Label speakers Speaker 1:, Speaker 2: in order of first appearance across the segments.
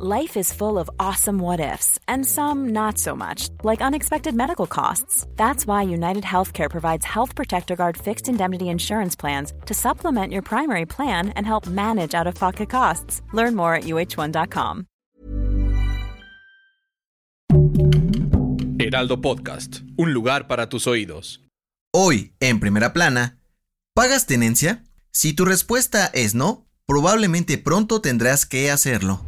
Speaker 1: Life is full of awesome what ifs, and some not so much, like unexpected medical costs. That's why United Healthcare provides Health Protector Guard fixed indemnity insurance plans to supplement your primary plan and help manage out of pocket costs. Learn more at uh1.com.
Speaker 2: Heraldo Podcast, un lugar para tus oídos.
Speaker 3: Hoy, en primera plana, ¿pagas tenencia? Si tu respuesta es no, probablemente pronto tendrás que hacerlo.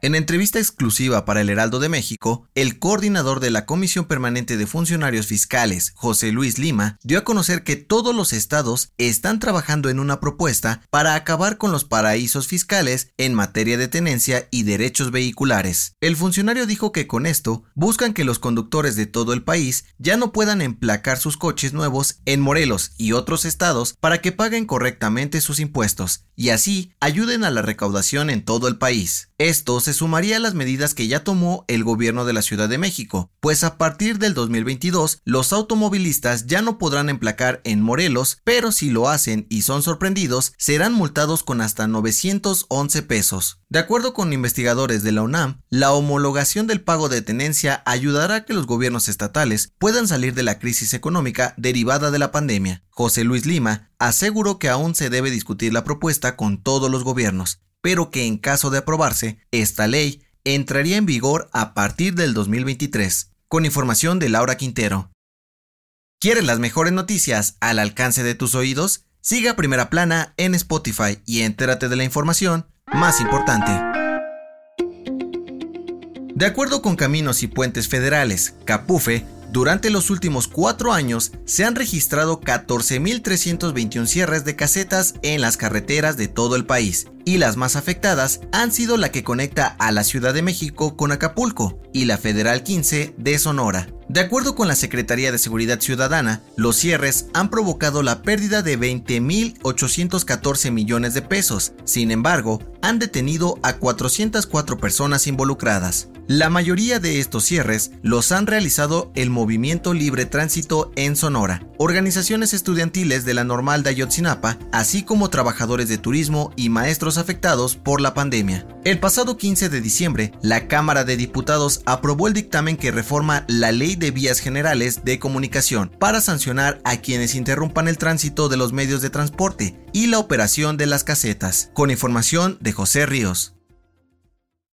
Speaker 3: En entrevista exclusiva para el Heraldo de México, el coordinador de la Comisión Permanente de Funcionarios Fiscales, José Luis Lima, dio a conocer que todos los estados están trabajando en una propuesta para acabar con los paraísos fiscales en materia de tenencia y derechos vehiculares. El funcionario dijo que con esto buscan que los conductores de todo el país ya no puedan emplacar sus coches nuevos en Morelos y otros estados para que paguen correctamente sus impuestos y así ayuden a la recaudación en todo el país. Esto se sumaría a las medidas que ya tomó el gobierno de la Ciudad de México, pues a partir del 2022 los automovilistas ya no podrán emplacar en Morelos, pero si lo hacen y son sorprendidos, serán multados con hasta 911 pesos. De acuerdo con investigadores de la UNAM, la homologación del pago de tenencia ayudará a que los gobiernos estatales puedan salir de la crisis económica derivada de la pandemia. José Luis Lima aseguró que aún se debe discutir la propuesta con todos los gobiernos, pero que en caso de aprobarse, esta ley entraría en vigor a partir del 2023, con información de Laura Quintero. ¿Quieres las mejores noticias al alcance de tus oídos? Siga Primera Plana en Spotify y entérate de la información más importante. De acuerdo con Caminos y Puentes Federales, Capufe, durante los últimos cuatro años se han registrado 14.321 cierres de casetas en las carreteras de todo el país, y las más afectadas han sido la que conecta a la Ciudad de México con Acapulco y la Federal 15 de Sonora. De acuerdo con la Secretaría de Seguridad Ciudadana, los cierres han provocado la pérdida de 20.814 millones de pesos. Sin embargo, han detenido a 404 personas involucradas. La mayoría de estos cierres los han realizado el Movimiento Libre Tránsito en Sonora, organizaciones estudiantiles de la Normal de Ayotzinapa, así como trabajadores de turismo y maestros afectados por la pandemia. El pasado 15 de diciembre, la Cámara de Diputados aprobó el dictamen que reforma la Ley de Vías Generales de Comunicación para sancionar a quienes interrumpan el tránsito de los medios de transporte y la operación de las casetas. Con información de José Ríos.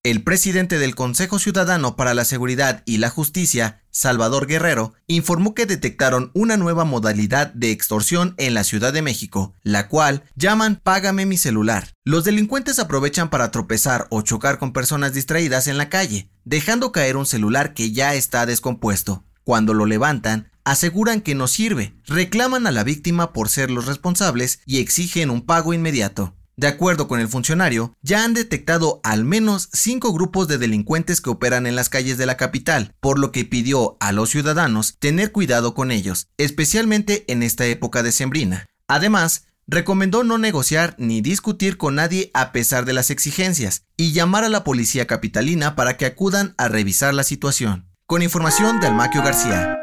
Speaker 3: El presidente del Consejo Ciudadano para la Seguridad y la Justicia, Salvador Guerrero, informó que detectaron una nueva modalidad de extorsión en la Ciudad de México, la cual llaman Págame mi celular. Los delincuentes aprovechan para tropezar o chocar con personas distraídas en la calle, dejando caer un celular que ya está descompuesto. Cuando lo levantan, aseguran que no sirve, reclaman a la víctima por ser los responsables y exigen un pago inmediato. De acuerdo con el funcionario, ya han detectado al menos cinco grupos de delincuentes que operan en las calles de la capital, por lo que pidió a los ciudadanos tener cuidado con ellos, especialmente en esta época decembrina. Además, recomendó no negociar ni discutir con nadie a pesar de las exigencias y llamar a la policía capitalina para que acudan a revisar la situación. Con información de Almaquio García.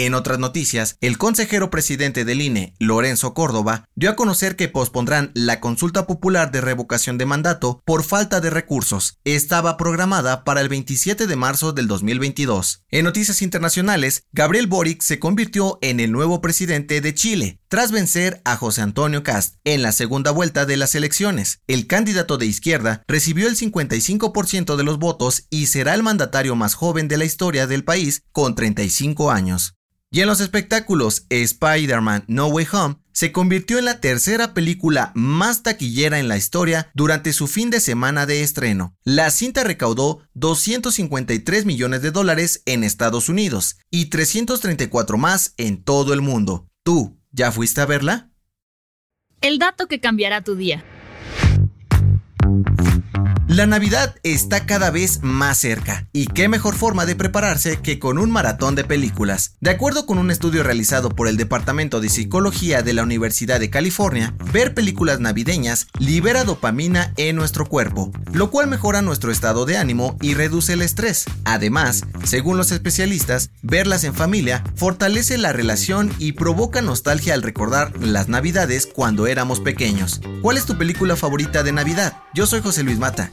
Speaker 3: En otras noticias, el consejero presidente del INE, Lorenzo Córdoba, dio a conocer que pospondrán la consulta popular de revocación de mandato por falta de recursos. Estaba programada para el 27 de marzo del 2022. En noticias internacionales, Gabriel Boric se convirtió en el nuevo presidente de Chile, tras vencer a José Antonio Cast en la segunda vuelta de las elecciones. El candidato de izquierda recibió el 55% de los votos y será el mandatario más joven de la historia del país con 35 años. Y en los espectáculos, Spider-Man No Way Home se convirtió en la tercera película más taquillera en la historia durante su fin de semana de estreno. La cinta recaudó 253 millones de dólares en Estados Unidos y 334 más en todo el mundo. ¿Tú ya fuiste a verla?
Speaker 4: El dato que cambiará tu día.
Speaker 3: La Navidad está cada vez más cerca, y qué mejor forma de prepararse que con un maratón de películas. De acuerdo con un estudio realizado por el Departamento de Psicología de la Universidad de California, ver películas navideñas libera dopamina en nuestro cuerpo, lo cual mejora nuestro estado de ánimo y reduce el estrés. Además, según los especialistas, verlas en familia fortalece la relación y provoca nostalgia al recordar las navidades cuando éramos pequeños. ¿Cuál es tu película favorita de Navidad? Yo soy José Luis Mata